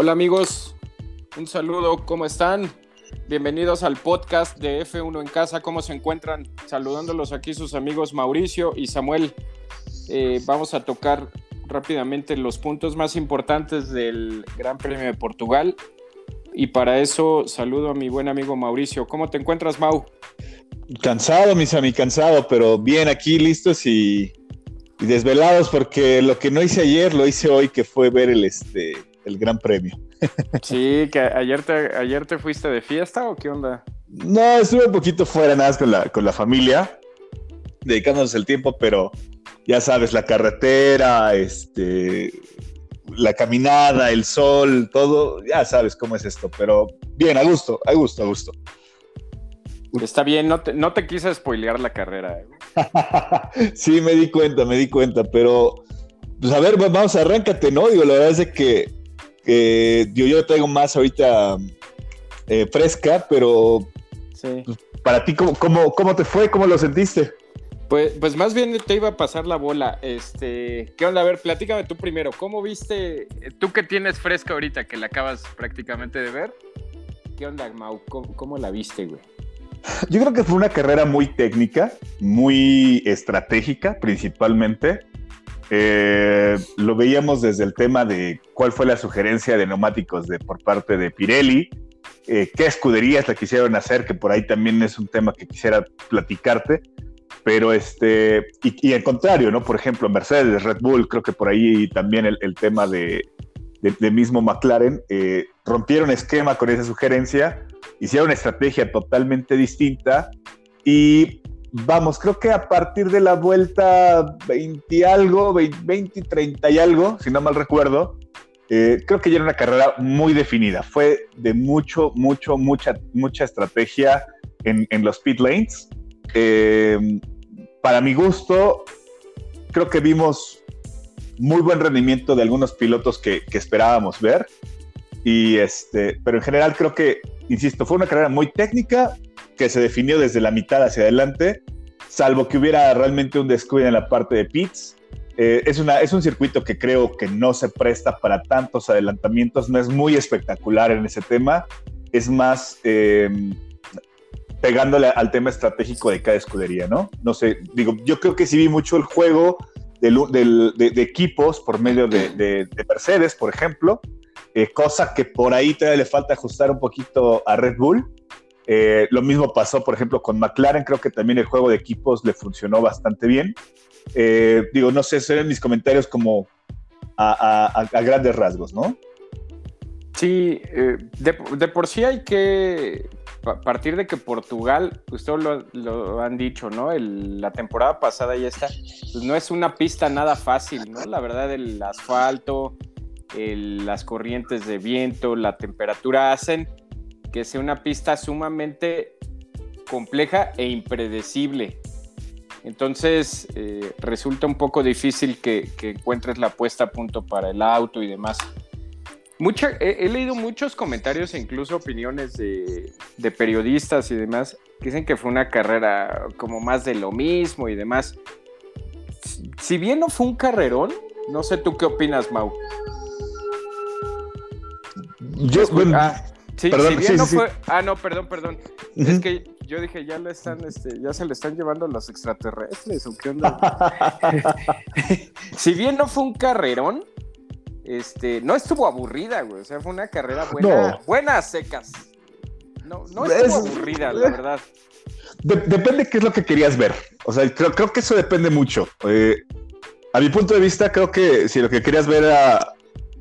Hola amigos, un saludo, ¿cómo están? Bienvenidos al podcast de F1 en casa, ¿cómo se encuentran? Saludándolos aquí sus amigos Mauricio y Samuel. Eh, vamos a tocar rápidamente los puntos más importantes del Gran Premio de Portugal. Y para eso saludo a mi buen amigo Mauricio. ¿Cómo te encuentras, Mau? Cansado, mis amigos, cansado, pero bien aquí, listos y, y, desvelados, porque lo que no hice ayer lo hice hoy, que fue ver el, este, el Gran Premio. Sí, que ayer te, ayer te fuiste de fiesta o qué onda? No, estuve un poquito fuera nada más con la, con la familia, dedicándonos el tiempo, pero ya sabes, la carretera, este, la caminada, el sol, todo, ya sabes cómo es esto, pero bien, a gusto, a gusto, a gusto. Está bien, no te, no te quise spoilear la carrera. ¿eh? sí, me di cuenta, me di cuenta, pero pues a ver, vamos, arráncate, ¿no? Digo, la verdad es que yo, yo traigo más ahorita eh, fresca, pero sí. pues, para ti, ¿cómo, cómo, cómo te fue? ¿Cómo lo sentiste? Pues, pues más bien te iba a pasar la bola. Este, ¿qué onda? A ver, platícame tú primero. ¿Cómo viste, tú que tienes fresca ahorita, que la acabas prácticamente de ver? ¿Qué onda, Mau? ¿Cómo, cómo la viste, güey? Yo creo que fue una carrera muy técnica, muy estratégica principalmente. Eh, lo veíamos desde el tema de cuál fue la sugerencia de neumáticos de, por parte de Pirelli, eh, qué escuderías la quisieron hacer, que por ahí también es un tema que quisiera platicarte. Pero este, y, al contrario, ¿no? Por ejemplo, Mercedes, Red Bull, creo que por ahí también el, tema de, de, mismo McLaren, eh, rompieron esquema con esa sugerencia, hicieron una estrategia totalmente distinta y vamos, creo que a partir de la vuelta 20 y algo, 20, 30 y algo, si no mal recuerdo, eh, creo que ya era una carrera muy definida. Fue de mucho, mucho, mucha, mucha estrategia en, los pit lanes. Eh, para mi gusto, creo que vimos muy buen rendimiento de algunos pilotos que, que esperábamos ver. Y este, pero en general creo que, insisto, fue una carrera muy técnica, que se definió desde la mitad hacia adelante, salvo que hubiera realmente un descuido en la parte de pits. Eh, es, una, es un circuito que creo que no se presta para tantos adelantamientos, no es muy espectacular en ese tema, es más em, pegándole al tema estratégico de cada escudería, ¿no? No sé, digo, yo creo que sí vi mucho el juego de, equipos por medio de, Mercedes, por ejemplo, eh, cosa que por ahí todavía le falta ajustar un poquito a Red Bull. Eh, lo mismo pasó, por ejemplo, con McLaren. Creo que también el juego de equipos le funcionó bastante bien. Eh, digo, no sé, serán mis comentarios como a, grandes rasgos, ¿no? Sí, eh, de, por sí hay que partir de que Portugal, ustedes lo, han dicho, ¿no? la temporada pasada ya está, pues no es una pista nada fácil, ¿no? La verdad, el asfalto, las corrientes de viento, la temperatura hacen que sea una pista sumamente compleja e impredecible. Entonces eh, resulta un poco difícil que, encuentres la puesta a punto para el auto y demás. Mucha, he, leído muchos comentarios e incluso opiniones de, de, periodistas y demás que dicen que fue una carrera como más de lo mismo y demás. Si bien no fue un carrerón, no sé tú qué opinas, Mau. Yo, ah, Sí, si bien no fue. Ah, no, perdón, perdón. Es que yo dije, ya le están, este, ya se le están llevando los extraterrestres, ¿o qué onda? si bien no fue un carrerón, este, no estuvo aburrida, güey. O sea, fue una carrera buena, buenas secas. No, no estuvo aburrida, la verdad. depende qué es lo que querías ver. O sea, creo, creo que eso depende mucho. Eh, a mi punto de vista, creo que si lo que querías ver era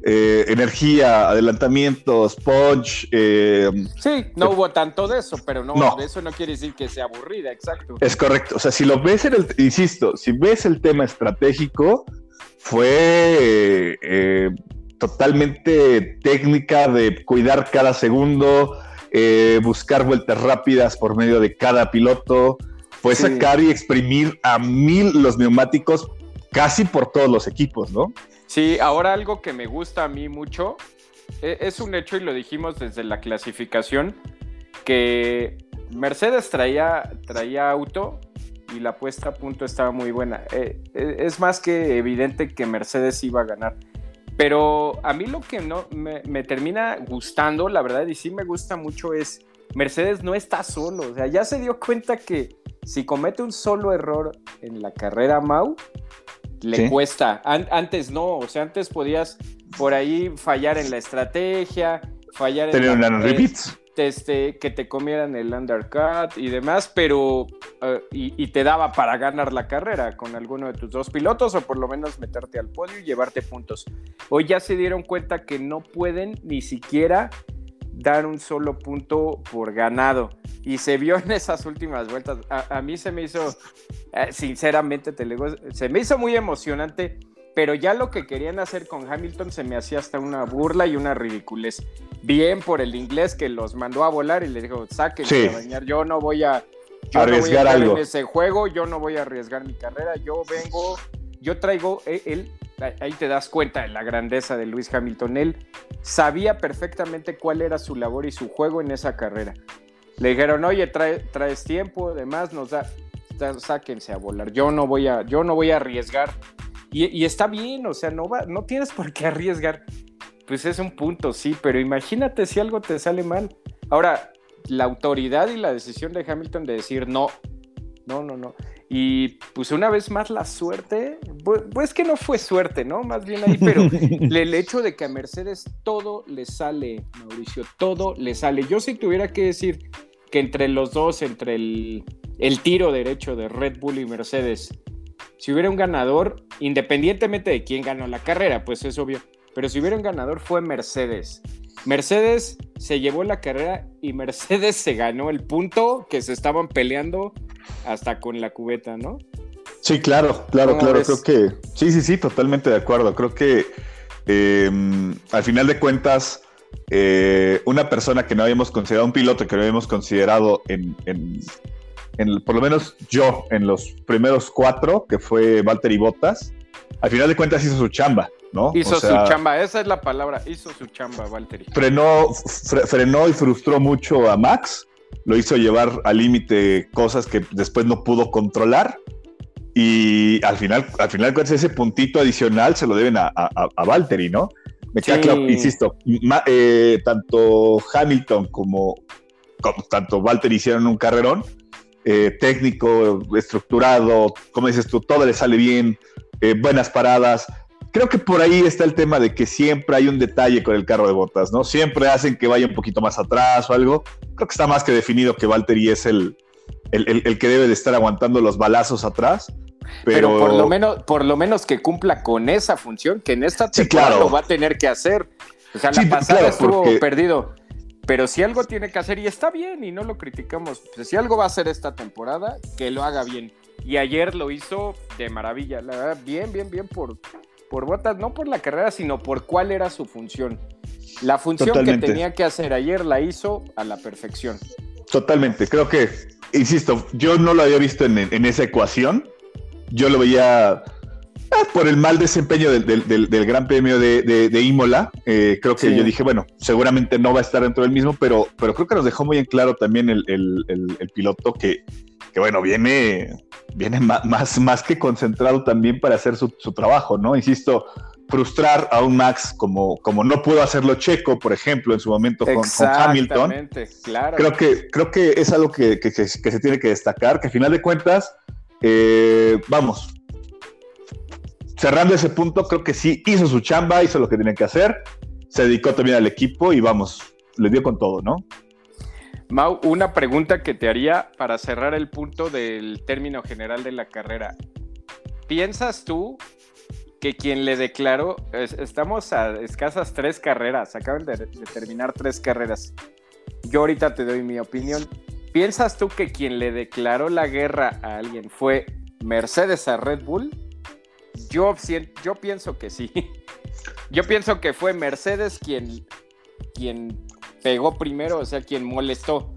eh, energía, adelantamientos, punch. Eh, sí, no hubo tanto de eso, pero no, eso no quiere decir que sea aburrida, exacto. Es correcto. O sea, si lo ves en el, insisto, si ves el tema estratégico, fue eh, totalmente técnica de cuidar cada segundo, buscar vueltas rápidas por medio de cada piloto, fue sacar y exprimir a mil los neumáticos casi por todos los equipos, ¿no? Sí, ahora algo que me gusta a mí mucho e, es un hecho y lo dijimos desde la clasificación que Mercedes traía, traía auto y la puesta a punto estaba muy buena. Eh, eh, es más que evidente que Mercedes iba a ganar. Pero a mí lo que no me, me, termina gustando, la verdad, y sí me gusta mucho, es Mercedes no está solo. O sea, ya se dio cuenta que si comete un solo error en la carrera Mau, le cuesta. antes no, o sea, antes podías por ahí fallar en la estrategia, fallar en la, repeats. Este, que te comieran el undercut y demás, pero eh, y, y, te daba para ganar la carrera con alguno de tus dos pilotos o por lo menos meterte al podio y llevarte puntos. Hoy ya se dieron cuenta que no pueden ni siquiera dar un solo punto por ganado. Y se vio en esas últimas vueltas. A, mí se me hizo, eh, sinceramente, te digo, se me hizo muy emocionante, pero ya lo que querían hacer con Hamilton se me hacía hasta una burla y una ridiculez. Bien por el inglés que los mandó a volar y le dijo, a bañar, yo no voy a... arriesgar algo. en ese juego, yo no voy a arriesgar mi carrera, yo vengo, yo traigo, él ahí te das cuenta de la grandeza de Luis Hamilton. Él sabía perfectamente cuál era su labor y su juego en esa carrera. Le dijeron, oye, traes tiempo, además nos da, sáquense a volar. Yo no voy a, yo no voy a arriesgar. Y, está bien, o sea, no, no tienes por qué arriesgar. Pues es un punto, sí, pero imagínate si algo te sale mal. Ahora, la autoridad y la decisión de Hamilton de decir no, no, no, no. Y pues una vez más la suerte, pues, que no fue suerte, ¿no? Más bien ahí, pero el hecho de que a Mercedes todo le sale, Mauricio, todo le sale. Yo si tuviera que decir que entre los dos, entre el, el tiro derecho de Red Bull y Mercedes, si hubiera un ganador, independientemente de quién ganó la carrera, pues es obvio, pero si hubiera un ganador fue Mercedes. Mercedes se llevó la carrera y Mercedes se ganó el punto que se estaban peleando hasta con la cubeta, ¿no? Sí, claro, claro, claro. Creo que sí, sí, sí, totalmente de acuerdo. Creo que em, al final de cuentas, eh, una persona que no habíamos considerado, un piloto que no habíamos considerado en, por lo menos yo, en los primeros cuatro, que fue Valtteri Bottas, al final de cuentas hizo su chamba. ¿no? Hizo su chamba, esa es la palabra, hizo su chamba, Valtteri. Frenó, frenó y frustró mucho a Max, lo hizo llevar al límite cosas que después no pudo controlar. Y al final, al final ese puntito adicional se lo deben a, a, Valtteri, ¿no? Me queda claro, insisto, eh, tanto Hamilton como, tanto Valtteri hicieron un carrerón, eh, técnico, estructurado, como dices tú, todo le sale bien, eh, buenas paradas creo que por ahí está el tema de que siempre hay un detalle con el carro de botas, ¿no? Siempre hacen que vaya un poquito más atrás o algo. Creo que está más que definido que Valtteri es el, el, que debe de estar aguantando los balazos atrás. Pero... por lo menos, por lo menos que cumpla con esa función que en esta temporada lo va a tener que hacer. O sea, la pasada estuvo perdido. Pero si algo tiene que hacer, y está bien, y no lo criticamos, pues, si algo va a hacer esta temporada, que lo haga bien. Y ayer lo hizo de maravilla, la verdad, bien, bien, bien por, por botas, no por la carrera, sino por cuál era su función. La función que tenía que hacer ayer la hizo a la perfección. Totalmente, creo que, insisto, yo no lo había visto en, esa ecuación, yo lo veía por el mal desempeño del, Gran Premio de, Imola, eh, creo que yo dije, bueno, seguramente no va a estar dentro del mismo, pero, pero creo que nos dejó muy en claro también el, piloto que, que, bueno, viene viene más, más que concentrado también para hacer su, trabajo, ¿no? Insisto, frustrar a un Max como, como no pudo hacerlo Checo, por ejemplo, en su momento con, Hamilton. Claro. Creo que, creo que es algo que, se tiene que destacar, que a final de cuentas, eh, vamos, cerrando ese punto, creo que sí hizo su chamba, hizo lo que tenía que hacer, se dedicó también al equipo y vamos, le dio con todo, ¿no? Mau, una pregunta que te haría para cerrar el punto del término general de la carrera. ¿Piensas tú que quien le declaró, estamos a escasas tres carreras, acaban de, terminar tres carreras. Yo ahorita te doy mi opinión. ¿Piensas tú que quien le declaró la guerra a alguien fue Mercedes a Red Bull? Yo, yo pienso que sí. Yo pienso que fue Mercedes quien, quien pegó primero, o sea, quien molestó.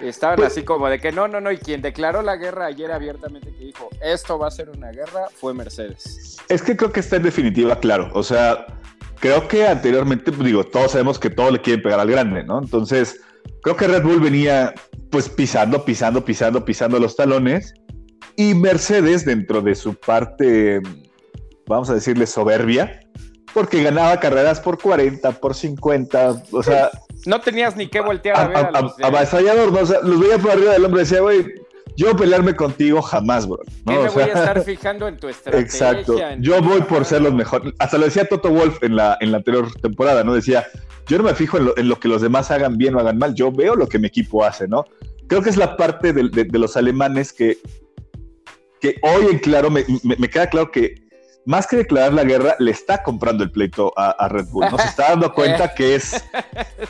Estaban pues así como de que no, no, no, y quien declaró la guerra ayer abiertamente que dijo, esto va a ser una guerra, fue Mercedes. Es que creo que está en definitiva claro, o sea, creo que anteriormente, pues, digo, todos sabemos que todos le quieren pegar al grande, ¿no? Entonces, creo que Red Bull venía pues pisando, pisando, pisando, pisando los talones, y Mercedes dentro de su parte, vamos a decirle, soberbia, porque ganaba carreras por 40, por 50, o sea... No tenías ni qué voltear a, ver a, los Avasallador, ¿no? o sea, los veía por arriba del hombre y decía, güey, yo pelearme contigo jamás, bro. ¿no? ¿Qué me voy a estar fijando en tu estrategia? Exacto. Yo voy por ser los mejores. Hasta lo decía Toto Wolf en la, en la anterior temporada, ¿no? Decía, yo no me fijo en lo, que los demás hagan bien o hagan mal, yo veo lo que mi equipo hace, ¿no? Creo que es la parte de, los alemanes que, que hoy en claro me, me, queda claro que más que declarar la guerra, le está comprando el pleito a, Red Bull. ¿no? Se está dando cuenta que es,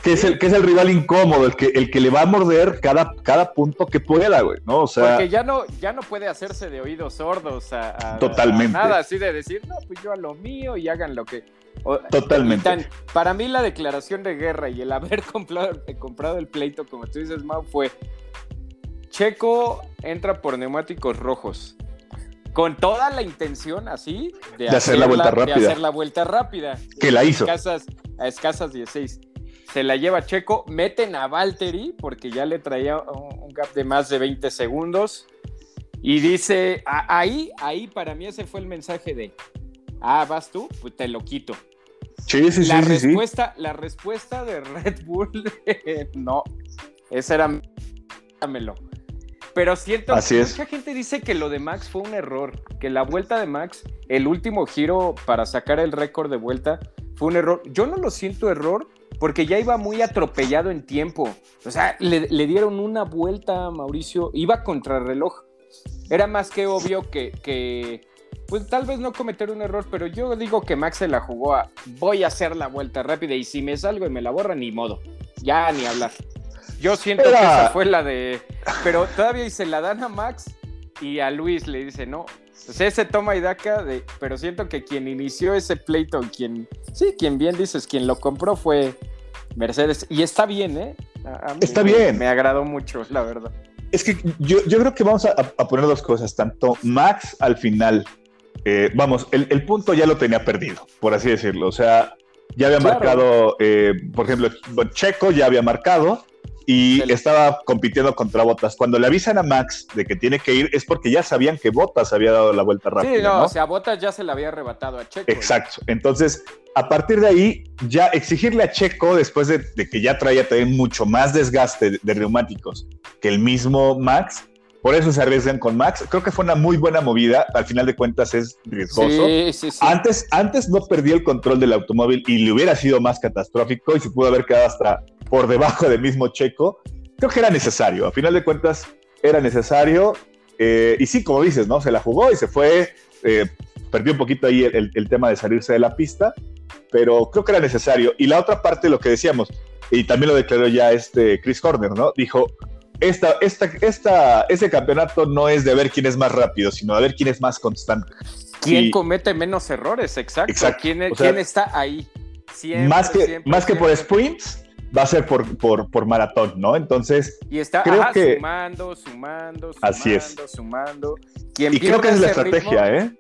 que es, el, que es el rival incómodo, el que, el que le va a morder cada, cada punto que pueda, güey, ¿no? O sea. Porque ya no, ya no puede hacerse de oídos sordos a, totalmente. nada así de decir, no, pues yo a lo mío y hagan lo que. totalmente. para mí, la declaración de guerra y el haber comprado, comprado el pleito, como tú dices, Mau, fue. Checo entra por neumáticos rojos con toda la intención así de, hacer, la vuelta rápida. De hacer la vuelta rápida. Que la hizo. a escasas 16. Se la lleva Checo, meten a Valtteri porque ya le traía un, gap de más de 20 segundos. Y dice, ahí, ahí para mí ese fue el mensaje de, ah, vas tú, pues te lo quito. Sí, sí, la sí, respuesta, La respuesta de Red Bull, no, esa era, dámelo. Pero siento que mucha gente dice que lo de Max fue un error, que la vuelta de Max, el último giro para sacar el récord de vuelta, fue un error. Yo no lo siento error porque ya iba muy atropellado en tiempo. O sea, le, dieron una vuelta a Mauricio, iba contra el reloj. Era más que obvio que, que, pues tal vez no cometer un error, pero yo digo que Max se la jugó a voy a hacer la vuelta rápida y si me salgo y me la borra, ni modo. Ya ni hablar. Yo siento que esa fue la de. Pero todavía se la dan a Max y a Luis le dice, no. Pues ese toma y daca de. Pero siento que quien inició ese pleito, quien. Sí, quien bien dices, quien lo compró fue Mercedes. Y está bien, ¿eh? está bien. Me agradó mucho, la verdad. Es que yo, creo que vamos a, poner dos cosas. Tanto Max al final. Eh, vamos, el, punto ya lo tenía perdido, por así decirlo. O sea, ya había marcado, eh, por ejemplo, Checo ya había marcado, y estaba compitiendo contra Botas. Cuando le avisan a Max de que tiene que ir es porque ya sabían que Botas había dado la vuelta rápida. Sí, no, o sea, Botas ya se la había arrebatado a Checo. Exacto. Entonces, a partir de ahí, ya exigirle a Checo, después de, que ya traía también mucho más desgaste de, neumáticos que el mismo Max, por eso se arriesgan con Max. Creo que fue una muy buena movida. Al final de cuentas es riesgoso. Sí, sí, sí. Antes, antes no perdía el control del automóvil y le hubiera sido más catastrófico y se pudo haber quedado hasta por debajo del mismo Checo. Creo que era necesario. A final de cuentas era necesario. Eh, y sí, como dices, ¿no? Se la jugó y se fue. Eh, perdió un poquito ahí el, el, tema de salirse de la pista, pero creo que era necesario. Y la otra parte, lo que decíamos, y también lo declaró ya este Chris Horner, ¿no? Dijo, esta, esta, esta, ese campeonato no es de ver quién es más rápido, sino de ver quién es más constante. ¿Quién comete menos errores? Exacto. ¿Quién, está ahí? más, que, más que por sprints, va a ser por, por, por maratón, ¿no? Entonces, y está creo que... sumando, sumando, sumando, Así es. sumando. y creo que es la estrategia, ¿eh?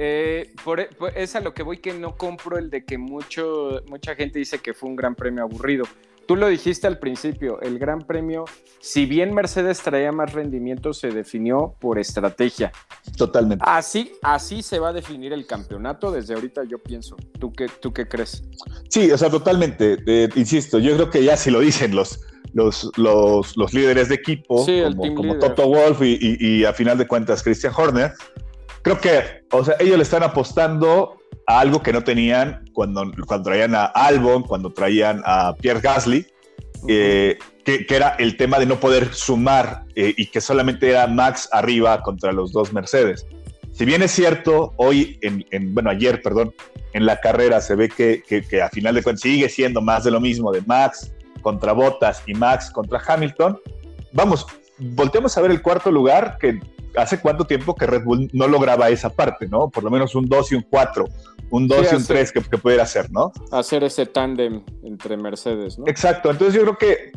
Eh, por, es a lo que voy que no compro el de que mucho, mucha gente dice que fue un gran premio aburrido. Tú lo dijiste al principio, el Gran Premio, si bien Mercedes traía más rendimiento, se definió por estrategia. Totalmente. Así, así se va a definir el campeonato desde ahorita, yo pienso. ¿Tú qué, tú qué crees? Sí, o sea, totalmente. Eh, insisto, yo creo que ya si lo dicen los, los, los, líderes de equipo, como, Toto Wolf y, y, a final de cuentas Christian Horner, creo que, o sea, ellos le están apostando algo que no tenían cuando, cuando traían a Albon, cuando traían a Pierre Gasly, eh, que, era el tema de no poder sumar eh, y que solamente era Max arriba contra los dos Mercedes. Si bien es cierto, hoy, en, bueno, ayer, perdón, en la carrera se ve que, que, a final de cuentas sigue siendo más de lo mismo de Max contra Bottas y Max contra Hamilton. Vamos, volteemos a ver el cuarto lugar, que hace cuánto tiempo que Red Bull no lograba esa parte, ¿no? Por lo menos un 2 y un 4, un 2 y un 3 que, pudiera hacer, ¿no? Hacer ese tándem entre Mercedes, ¿no? Exacto, entonces yo creo que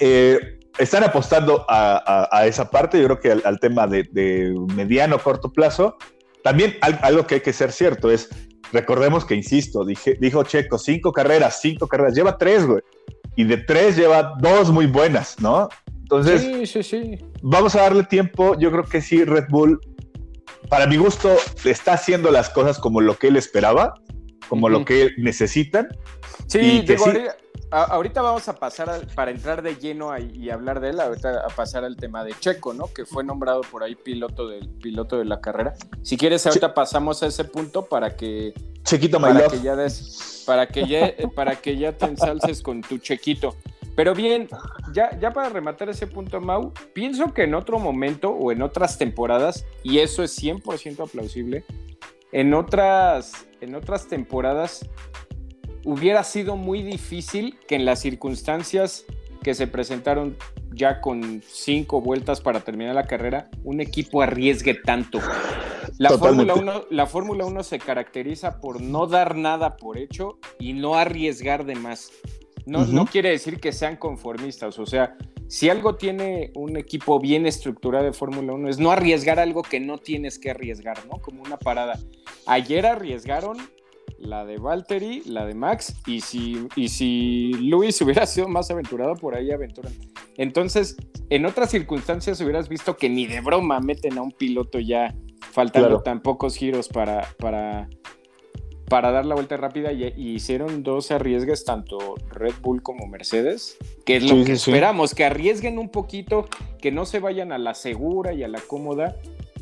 eh, están apostando a, esa parte, yo creo que al, tema de, mediano, corto plazo. También algo que hay que ser cierto es, recordemos que, insisto, dije, dijo Checo, cinco carreras, cinco carreras, lleva tres, güey. Y de tres lleva dos muy buenas, ¿no? Entonces, sí, sí, sí. vamos a darle tiempo. Yo creo que sí, Red Bull, para mi gusto, está haciendo las cosas como lo que él esperaba. como lo que necesitan. Sí, digo, ahorita vamos a pasar para entrar de lleno y hablar de él, ahorita a pasar al tema de Checo, ¿no? Que fue nombrado por ahí piloto del piloto de la carrera. Si quieres, ahorita pasamos a ese punto para que Chequito para que ya para que ya para que ya te ensalces con tu Chequito. Pero bien, ya, ya para rematar ese punto, Mau, pienso que en otro momento o en otras temporadas, y eso es 100% aplausible, en otras, en otras temporadas hubiera sido muy difícil que en las circunstancias que se presentaron ya con cinco vueltas para terminar la carrera, un equipo arriesgue tanto. La Fórmula 1, la Fórmula 1 se caracteriza por no dar nada por hecho y no arriesgar de más. No, no quiere decir que sean conformistas, o sea, si algo tiene un equipo bien estructurado de Fórmula 1 es no arriesgar algo que no tienes que arriesgar, ¿no? Como una parada. Ayer arriesgaron la de Valtteri, la de Max, y si, y si Luis hubiera sido más aventurado, por ahí aventuran. Entonces, en otras circunstancias hubieras visto que ni de broma meten a un piloto ya faltando tan pocos giros para, para, para dar la vuelta rápida y, hicieron dos arriesgues, tanto Red Bull como Mercedes, que es lo que esperamos, que arriesguen un poquito, que no se vayan a la segura y a la cómoda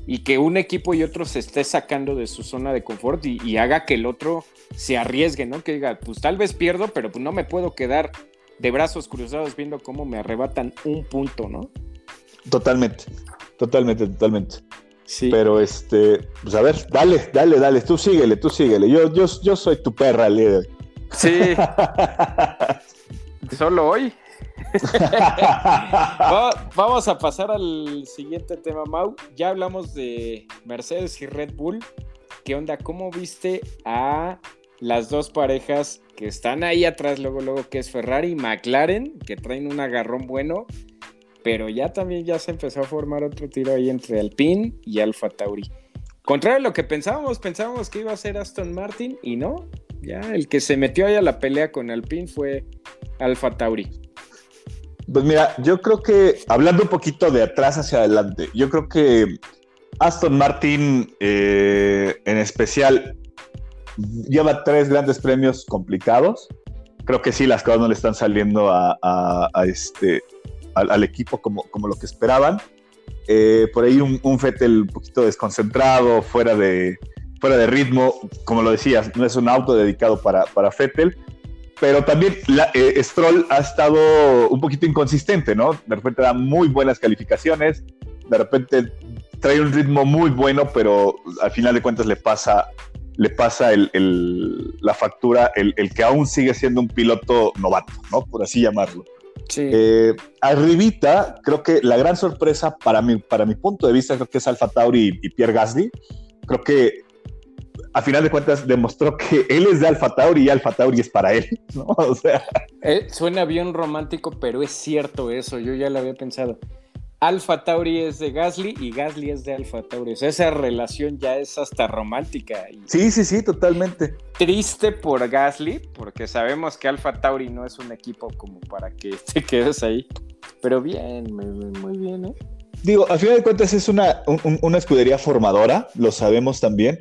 y que un equipo y otro se esté sacando de su zona de confort y, haga que el otro se arriesgue, ¿no? Que diga, pues tal vez pierdo, pero pues no me puedo quedar de brazos cruzados viendo cómo me arrebatan un punto, ¿no? Totalmente, totalmente, totalmente. Sí. Pero este, pues a ver, dale, dale, dale, tú síguele, tú síguele. Yo, yo, yo soy tu perra líder. Sí. Solo hoy. vamos a pasar al siguiente tema, Mau. Ya hablamos de Mercedes y Red Bull. ¿Qué onda? ¿Cómo viste a las dos parejas que están ahí atrás, luego, luego, que es Ferrari y McLaren, que traen un agarrón bueno? Pero ya también ya se empezó a formar otro tiro ahí entre Alpine y Alfa Tauri. Contrario a lo que pensábamos, pensábamos que iba a ser Aston Martin y no. Ya el que se metió ahí a la pelea con Alpine fue Alfa Tauri. Pues mira, yo creo que, hablando un poquito de atrás hacia adelante, yo creo que Aston Martin eh, en especial lleva tres grandes premios complicados. Creo que sí, las cosas no le están saliendo a, este, al, equipo como, como, lo que esperaban. Eh, por ahí un, un Fettel un poquito desconcentrado, fuera de, fuera de ritmo. Como lo decías, no es un auto dedicado para, para Fettel pero también la, eh, Stroll ha estado un poquito inconsistente, ¿no? De repente da muy buenas calificaciones, de repente trae un ritmo muy bueno, pero al final de cuentas le pasa, le pasa la factura, el, que aún sigue siendo un piloto novato, ¿no? Por así llamarlo. Sí. Eh, arribita, creo que la gran sorpresa para mi, para mi punto de vista, creo que es Alfa Tauri y Pierre Gasly. Creo que a final de cuentas demostró que él es de Alfa Tauri y Alfa Tauri es para él, ¿no? O sea. Eh, suena bien romántico, pero es cierto eso, yo ya lo había pensado. Alfa Tauri es de Gasly y Gasly es de Alfa Tauri. O sea, esa relación ya es hasta romántica. sí, sí, sí, totalmente. Triste por Gasly, porque sabemos que Alfa Tauri no es un equipo como para que te quedes ahí. Pero bien, muy, bien, ¿eh? Digo, a final de cuentas es una, una escudería formadora, lo sabemos también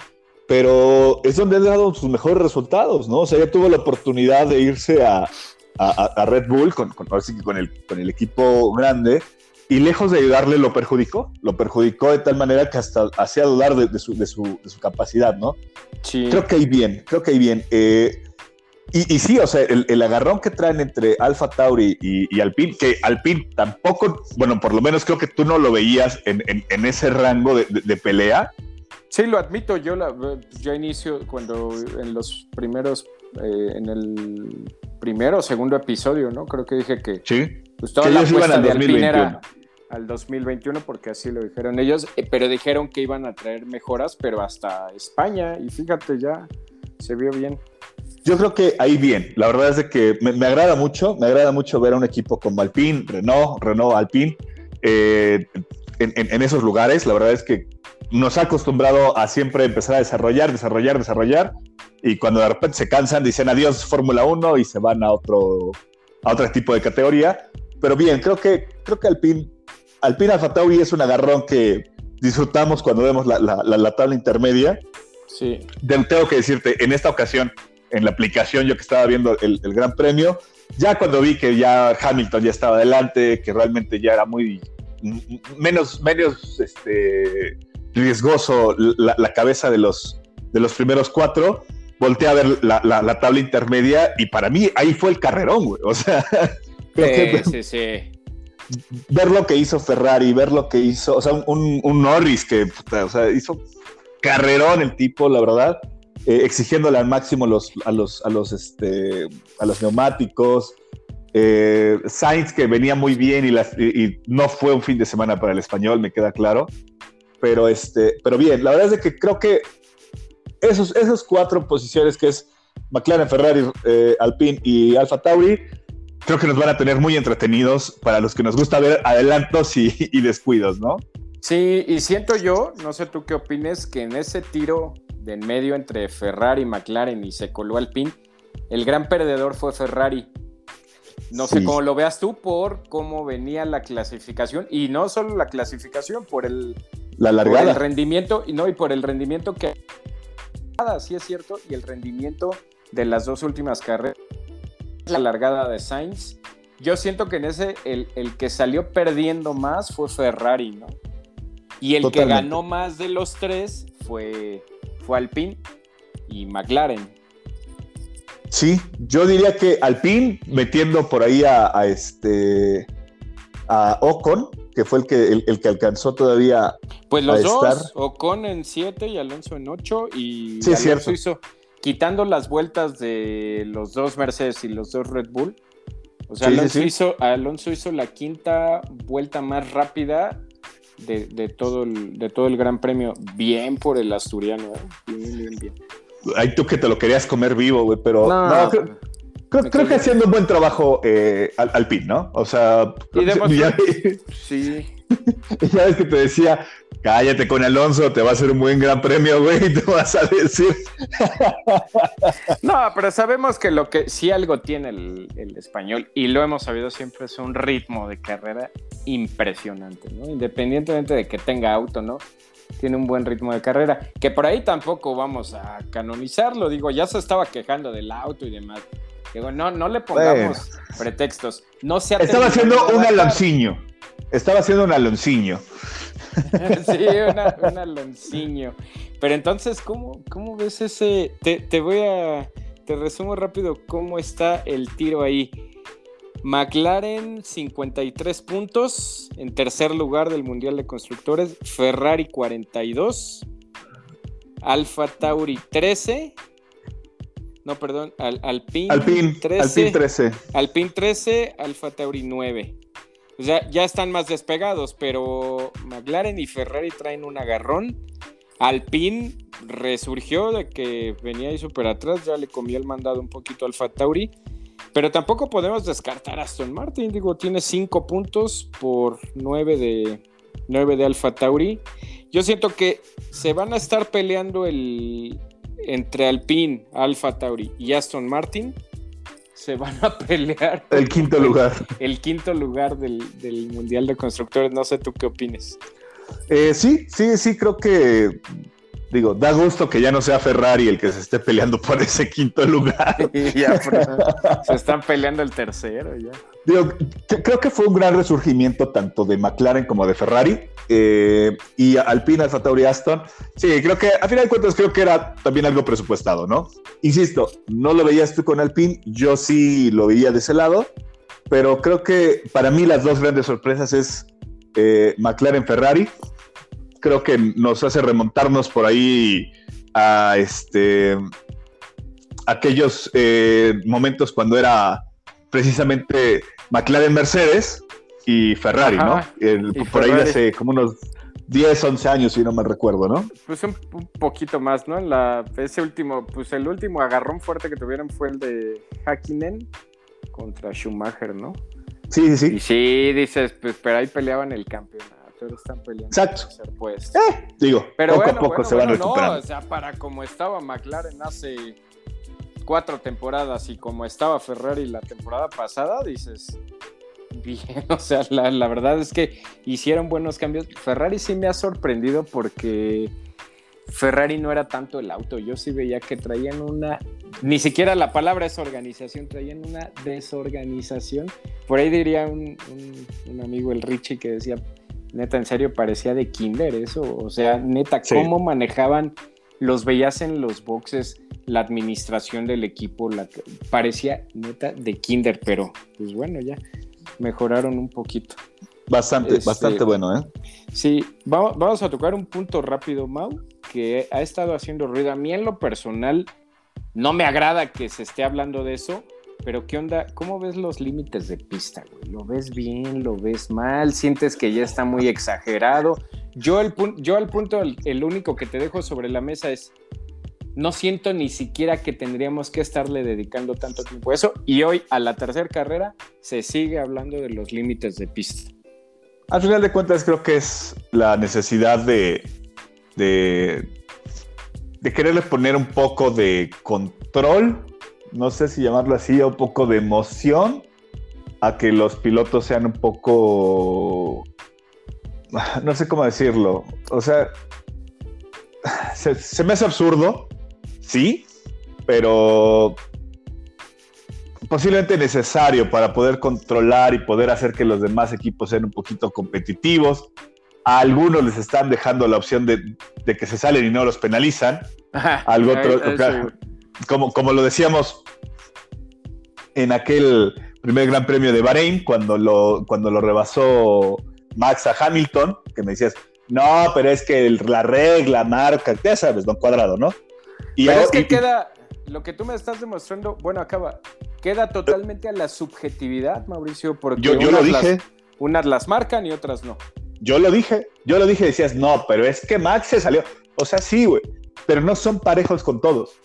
pero es donde ha dado sus mejores resultados, ¿no? O sea, ya tuvo la oportunidad de irse a, Red Bull con, con, con, el, con el equipo grande y lejos de ayudarle lo perjudicó, lo perjudicó de tal manera que hasta hacía dudar de, su, de, su, capacidad, ¿no? Sí. Creo que hay bien, creo que hay bien. Eh, y, sí, o sea, el, agarrón que traen entre Alfa Tauri y, Alpine, que Alpine tampoco, bueno, por lo menos creo que tú no lo veías en, en ese rango de, pelea, Sí, lo admito, yo, la, yo inicio cuando en los primeros, eh, en el primero o segundo episodio, ¿no? Creo que dije que, sí. pues toda la apuesta de Alpine era al 2021 porque así lo dijeron ellos, eh, pero dijeron que iban a traer mejoras, pero hasta España, y fíjate, ya se vio bien. Yo creo que ahí bien, la verdad es de que me, agrada mucho, me agrada mucho ver a un equipo como Alpine, Renault, Renault, Alpine, eh, en, esos lugares, la verdad es que nos ha acostumbrado a siempre empezar a desarrollar, desarrollar, desarrollar, y cuando de repente se cansan, dicen adiós Fórmula 1 y se van a otro, a otro tipo de categoría. Pero bien, creo que, creo que Alpine, Alpine Alfa Tauri es un agarrón que disfrutamos cuando vemos la, tabla intermedia. Sí. tengo que decirte, en esta ocasión, en la aplicación, yo que estaba viendo el, Gran Premio. Ya cuando vi que ya Hamilton ya estaba adelante, que realmente ya era muy menos, menos este, riesgoso la, cabeza de los, de los primeros cuatro, volteé a ver la, tabla intermedia y para mí ahí fue el carrerón, güey. O sea, sí, sí, sí ver lo que hizo Ferrari, ver lo que hizo, o sea, un, Norris que o sea, hizo carrerón el tipo, la verdad, eh, exigiéndole al máximo los, a, los, a, los, este, a los neumáticos. Eh, Sainz que venía muy bien y, no fue un fin de semana para el español, me queda claro. Pero, este, pero bien, la verdad es que creo que esos, esos cuatro posiciones que es McLaren, Ferrari, eh, Alpine y Alfa Tauri, creo que nos van a tener muy entretenidos para los que nos gusta ver adelantos y, descuidos, ¿no? Sí, y siento yo, no sé tú qué opines, que en ese tiro de en medio entre Ferrari, McLaren y se coló Alpine, el gran perdedor fue Ferrari. No sé cómo lo veas tú por cómo venía la clasificación y no solo la clasificación, por el, la largada. Por el rendimiento y no y por el rendimiento que sí es cierto y el rendimiento de las dos últimas carreras la largada de Sainz. Yo siento que en ese el, que salió perdiendo más fue Ferrari, ¿no? Y el que ganó más de los tres fue, fue Alpine y McLaren. Sí, yo diría que Alpine metiendo por ahí a, este a Ocon, que fue el que, el, que alcanzó todavía. Pues los dos, Ocon en 7 y Alonso en 8 y sí, Alonso hizo quitando las vueltas de los dos Mercedes y los dos Red Bull, o sea, Alonso, Hizo, Alonso hizo la quinta vuelta más rápida de, todo, el, de todo el Gran Premio. Bien por el asturiano, ¿eh? bien, bien, bien. Ay, tú que te lo querías comer vivo, güey, pero no, creo, que haciendo un buen trabajo eh, al, pin, ¿no? O sea, sí. ya ves que te decía, cállate con Alonso, te va a hacer un buen gran premio, güey, te vas a decir. no, pero sabemos que lo que sí algo tiene el, español, y lo hemos sabido siempre, es un ritmo de carrera impresionante, ¿no? Independientemente de que tenga auto, ¿no? Tiene un buen ritmo de carrera, que por ahí tampoco vamos a canonizarlo, digo, ya se estaba quejando del auto y demás. Digo, no, no le pongamos pretextos. No se Estaba haciendo un alonciño. Estaba haciendo un alonciño. sí, un alonciño. Pero entonces, ¿cómo, cómo ves ese? Te, voy a. Te resumo rápido cómo está el tiro ahí. McLaren 53 puntos en tercer lugar del Mundial de Constructores, Ferrari 42, Alfa Tauri 13, no, perdón, Alpine, Alpine 13, Alpine 13, Alpine 13, Alfa Tauri 9. O sea, ya están más despegados, pero McLaren y Ferrari traen un agarrón. Alpine resurgió de que venía ahí súper atrás, ya le comió el mandado un poquito al Tauri. Pero tampoco podemos descartar a Aston Martin. Digo, tiene 5 puntos por 9 de, 9 de Alfa Tauri. Yo siento que se van a estar peleando el, entre Alpine, Alfa Tauri y Aston Martin se van a pelear. El quinto lugar. El quinto lugar del, Mundial de Constructores. No sé tú qué opines. Eh, sí, sí, sí, creo que. Digo, da gusto que ya no sea Ferrari el que se esté peleando por ese quinto lugar. se están peleando el tercero ya. Digo, creo que fue un gran resurgimiento tanto de McLaren como de Ferrari. Eh, y Alpine, Alfa Tauri, Aston. Sí, creo que a final de cuentas creo que era también algo presupuestado, ¿no? Insisto, no lo veías tú con Alpine, yo sí lo veía de ese lado, pero creo que para mí las dos grandes sorpresas es eh, McLaren Ferrari. Creo que nos hace remontarnos por ahí a este aquellos eh, momentos cuando era precisamente McLaren Mercedes y Ferrari, ¿no? por ahí hace como unos 10, 11 años, si no me recuerdo, ¿no? Pues un, poquito más, ¿no? La, ese último, pues el último agarrón fuerte que tuvieron fue el de Hakkinen contra Schumacher, ¿no? Sí, sí, sí. Y sí, dices, pues, pero ahí peleaban el campeonato, están peleando. Exacto. Ser pues. Eh, digo, pero poco a poco se van recuperando. No, o sea, para como estaba McLaren hace cuatro temporadas y como estaba Ferrari la temporada pasada, dices, bien, o sea, la, verdad es que hicieron buenos cambios. Ferrari sí me ha sorprendido porque Ferrari no era tanto el auto, yo sí veía que traían una, ni siquiera la palabra es organización, traían una desorganización. Por ahí diría un, amigo, el Richie, que decía, neta, en serio, parecía de kinder eso, o sea, neta, cómo manejaban, los veías en los boxes, la administración del equipo, la, parecía neta de kinder, pero pues bueno, ya mejoraron un poquito. Bastante, este, bastante bueno, ¿eh? Sí, vamos, vamos, a tocar un punto rápido, Mau, que ha estado haciendo ruido. A mí en lo personal no me agrada que se esté hablando de eso, pero ¿qué onda? ¿Cómo ves los límites de pista, güey? ¿Lo ves bien? ¿Lo ves mal? ¿Sientes que ya está muy exagerado? Yo, el, yo al punto, el único que te dejo sobre la mesa es, no siento ni siquiera que tendríamos que estarle dedicando tanto tiempo a eso. Y hoy, a la tercera carrera, se sigue hablando de los límites de pista. Al final de cuentas, creo que es la necesidad de, de, de quererle poner un poco de control, no sé si llamarlo así, un poco de emoción a que los pilotos sean un poco, no sé cómo decirlo, o sea, se, se me hace absurdo sí, pero posiblemente necesario para poder controlar y poder hacer que los demás equipos sean un poquito competitivos. A algunos les están dejando la opción de, que se salen y no los penalizan. Algo otro, como, como lo decíamos en aquel primer Gran Premio de Bahrein, cuando lo, cuando lo rebasó Max a Hamilton, que me decías, no, pero es que la regla marca, ya sabes, don Cuadrado, ¿no? Y Pero es que queda, lo que tú me estás demostrando, bueno, acaba, queda totalmente a la subjetividad, Mauricio, porque yo, yo lo dije. unas las marcan y otras no. Yo lo dije, yo lo dije, decías, no, pero es que Max se salió. O sea, sí, güey, pero no son parejos con todos.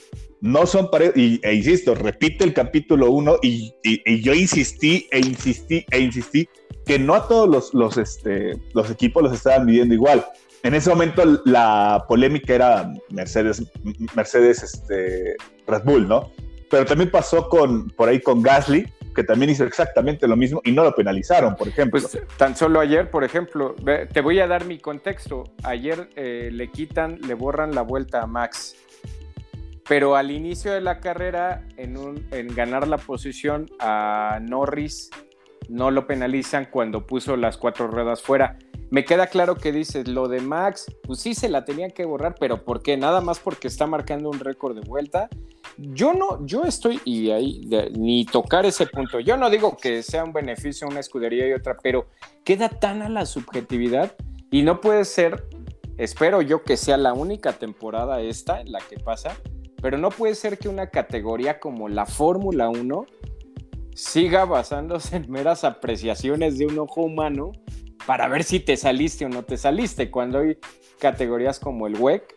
No son parejos, y, e insisto, repite el capítulo 1 y, yo insistí e insistí e insistí que no a todos los, los, este, los equipos los estaban midiendo igual en ese momento la polémica era Mercedes, Mercedes este, Red Bull, ¿no? Pero también pasó con, por ahí con Gasly, que también hizo exactamente lo mismo y no lo penalizaron, por ejemplo. Pues tan solo ayer, por ejemplo, te voy a dar mi contexto. Ayer eh, le quitan, le borran la vuelta a Max. Pero al inicio de la carrera, en, ganar la posición a Norris, no lo penalizan cuando puso las cuatro ruedas fuera. Me queda claro que dices, lo de Max, pues sí se la tenía que borrar, pero ¿por qué? Nada más porque está marcando un récord de vuelta. Yo no, yo estoy, y ahí, ni tocar ese punto. Yo no digo que sea un beneficio una escudería y otra, pero queda tan a la subjetividad y no puede ser, espero yo que sea la única temporada esta en la que pasa, pero no puede ser que una categoría como la Fórmula 1 siga basándose en meras apreciaciones de un ojo humano para ver si te saliste o no te saliste. Cuando hay categorías como el WEC,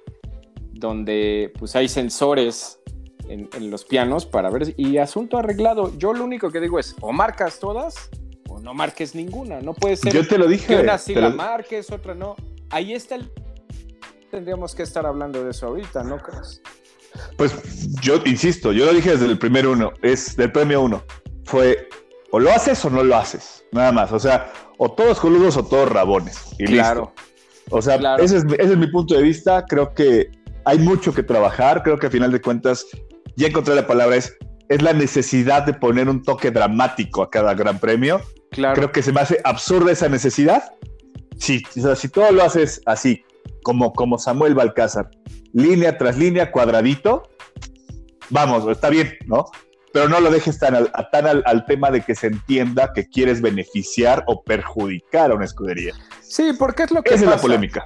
donde pues hay sensores en, los pianos para ver y asunto arreglado. Yo lo único que digo es o marcas todas o no marques ninguna. No puede ser Yo te lo dije, que una sí la marques, otra no. Ahí está el... Tendríamos que estar hablando de eso ahorita, ¿no crees? Pues yo insisto, yo lo dije desde el primer uno, es del premio uno. Fue o lo haces o no lo haces, nada más. O sea, o todos coludos o todos rabones. Y claro. O sea, ese, es, mi punto de vista. Creo que hay mucho que trabajar. Creo que a final de cuentas, ya encontré la palabra, es, es la necesidad de poner un toque dramático a cada gran premio. Claro. Creo que se me hace absurda esa necesidad. Sí, o sea, si todo lo haces así, como, como Samuel Balcázar, línea tras línea, cuadradito, vamos, está bien, ¿no? pero no lo dejes tan, al, tan al, tema de que se entienda que quieres beneficiar o perjudicar a una escudería. Sí, porque es lo que Esa es la polémica.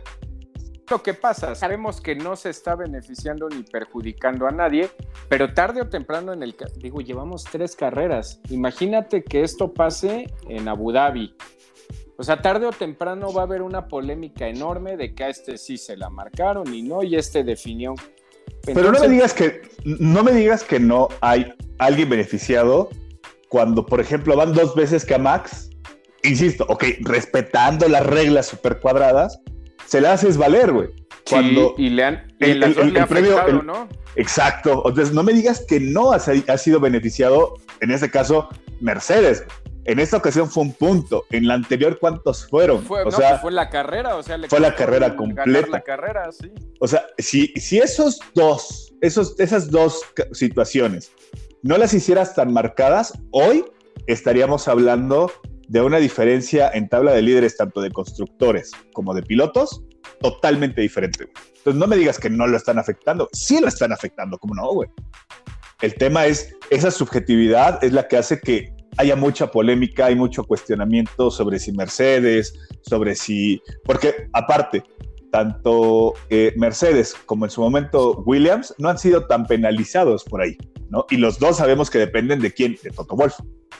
Lo que pasa, sabemos que no se está beneficiando ni perjudicando a nadie, pero tarde o temprano en el... Digo, llevamos tres carreras. Imagínate que esto pase en Abu Dhabi. O sea, tarde o temprano va a haber una polémica enorme de que a este sí se la marcaron y no, y este definió pero no me digas que no me digas que no hay alguien beneficiado cuando, por ejemplo, van dos veces que a Max, insisto, ok, respetando las reglas super cuadradas, se le haces valer, güey. Cuando y le han el, premio, ¿no? Exacto. Entonces, no me digas que no ha, ha sido beneficiado, en este caso, Mercedes. En esta ocasión fue un punto. En la anterior, ¿cuántos fueron? Fue, o sea, fue la carrera, o sea, fue la carrera completa. La carrera, sí. O sea, si, si esos dos, esos, esas dos situaciones no las hicieras tan marcadas, hoy estaríamos hablando de una diferencia en tabla de líderes tanto de constructores como de pilotos totalmente diferente. Entonces no me digas que no lo están afectando. Sí lo están afectando, ¿cómo no, güey? El tema es, esa subjetividad es la que hace que haya mucha polémica, hay mucho cuestionamiento sobre si Mercedes, sobre si, porque aparte, tanto eh, Mercedes como en su momento Williams no han sido tan penalizados por ahí, ¿no? Y los dos sabemos que dependen de quién, de Toto Wolf.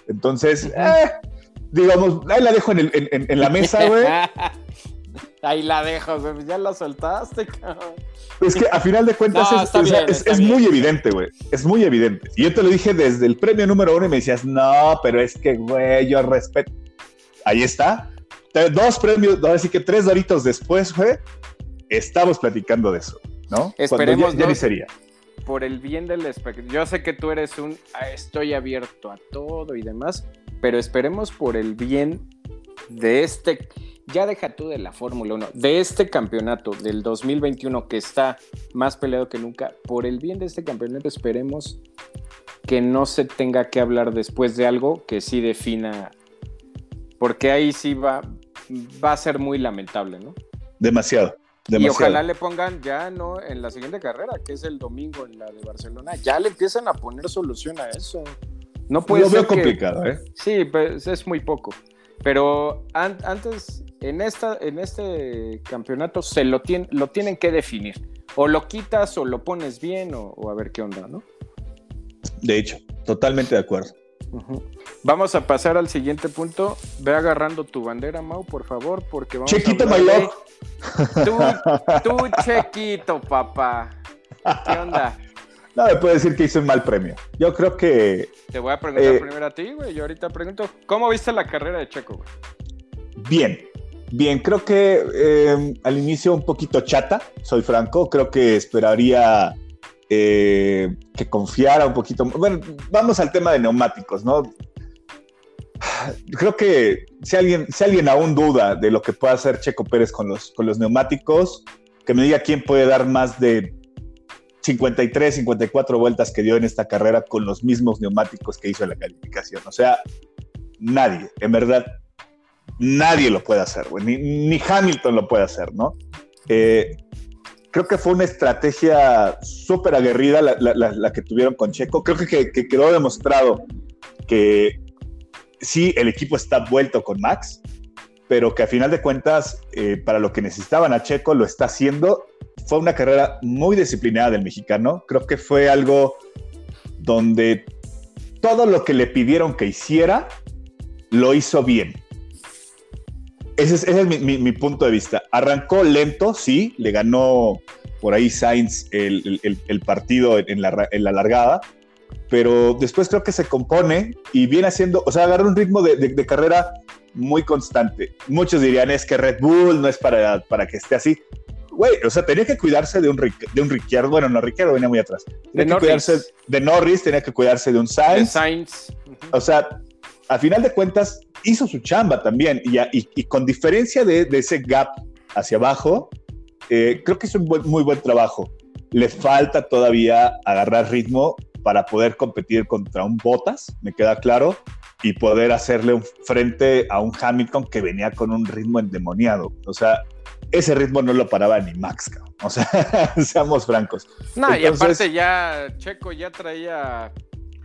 Entonces, eh, digamos, ahí la dejo en, la mesa, güey. Ahí la dejo, güey. Ya la soltaste, cabrón. Es que a final de cuentas es, muy evidente, güey. Es muy evidente. Y yo te lo dije desde el premio número uno y me decías, no, pero es que, güey, yo respeto. Ahí está. Dos premios, así que tres doritos después, güey, estamos platicando de eso, ¿no? Esperemos. Ya, ya ni sería. Por el bien del espectáculo. Yo sé que tú eres un estoy abierto a todo y demás, pero esperemos por el bien de este ya deja tú de la Fórmula 1, de este campeonato del 2021 que está más peleado que nunca, por el bien de este campeonato esperemos que no se tenga que hablar después de algo que sí defina, porque ahí sí va, va a ser muy lamentable, ¿no? Demasiado. Y ojalá le pongan ya no en la siguiente carrera, que es el domingo en la de Barcelona, ya le empiezan a poner solución a eso. No puede Lo veo complicado, ¿eh? Sí, pues es muy poco. Pero antes, en, esta, en este campeonato, se lo, lo tienen que definir. O lo quitas o lo pones bien o, a ver qué onda, ¿no? De hecho, totalmente de acuerdo. Vamos a pasar al siguiente punto. Ve agarrando tu bandera, Mau, por favor, porque vamos Chequito a hablar Tú, tú, Chequito, papá. ¿Qué onda? No me puede decir que hice un mal premio. Yo creo que. Te voy a preguntar eh, primero a ti, güey. Yo ahorita pregunto, ¿cómo viste la carrera de Checo, güey? Bien, bien. Creo que em, al inicio un poquito chata, soy franco. Creo que esperaría eh, que confiara un poquito. Bueno, vamos al tema de neumáticos, ¿no? Creo que si alguien, si alguien aún duda de lo que puede hacer Checo Pérez con los, con los neumáticos, que me diga quién puede dar más de 53, 54 vueltas que dio en esta carrera con los mismos neumáticos que hizo en la calificación. O sea, nadie, en verdad, nadie lo puede hacer, Ni, Hamilton lo puede hacer, ¿no? Eh, creo que fue una estrategia súper aguerrida la, que tuvieron con Checo. Creo que, quedó demostrado que sí, el equipo está vuelto con Max, pero que a final de cuentas, eh, para lo que necesitaban a Checo, lo está haciendo fue una carrera muy disciplinada del mexicano. Creo que fue algo donde todo lo que le pidieron que hiciera, lo hizo bien. Ese es, mi, punto de vista. Arrancó lento, sí, le ganó por ahí Sainz el, partido en la, en la, largada, pero después creo que se compone y viene haciendo, o sea, agarra un ritmo de, de, carrera muy constante. Muchos dirían es que Red Bull no es para, para que esté así güey, o sea, tenía que cuidarse de un, de un Ricciardo, bueno, no, Ricciardo venía muy atrás. Tenía que cuidarse de Norris, tenía que cuidarse de un Sainz. Sainz. O sea, a final de cuentas, hizo su chamba también, y, y, con diferencia de, ese gap hacia abajo, eh, creo que es un muy buen trabajo. Le falta todavía agarrar ritmo para poder competir contra un Bottas, me queda claro, y poder hacerle un frente a un Hamilton que venía con un ritmo endemoniado. O sea, ese ritmo no lo paraba ni Max, o sea, seamos francos. No, y aparte ya Checo ya traía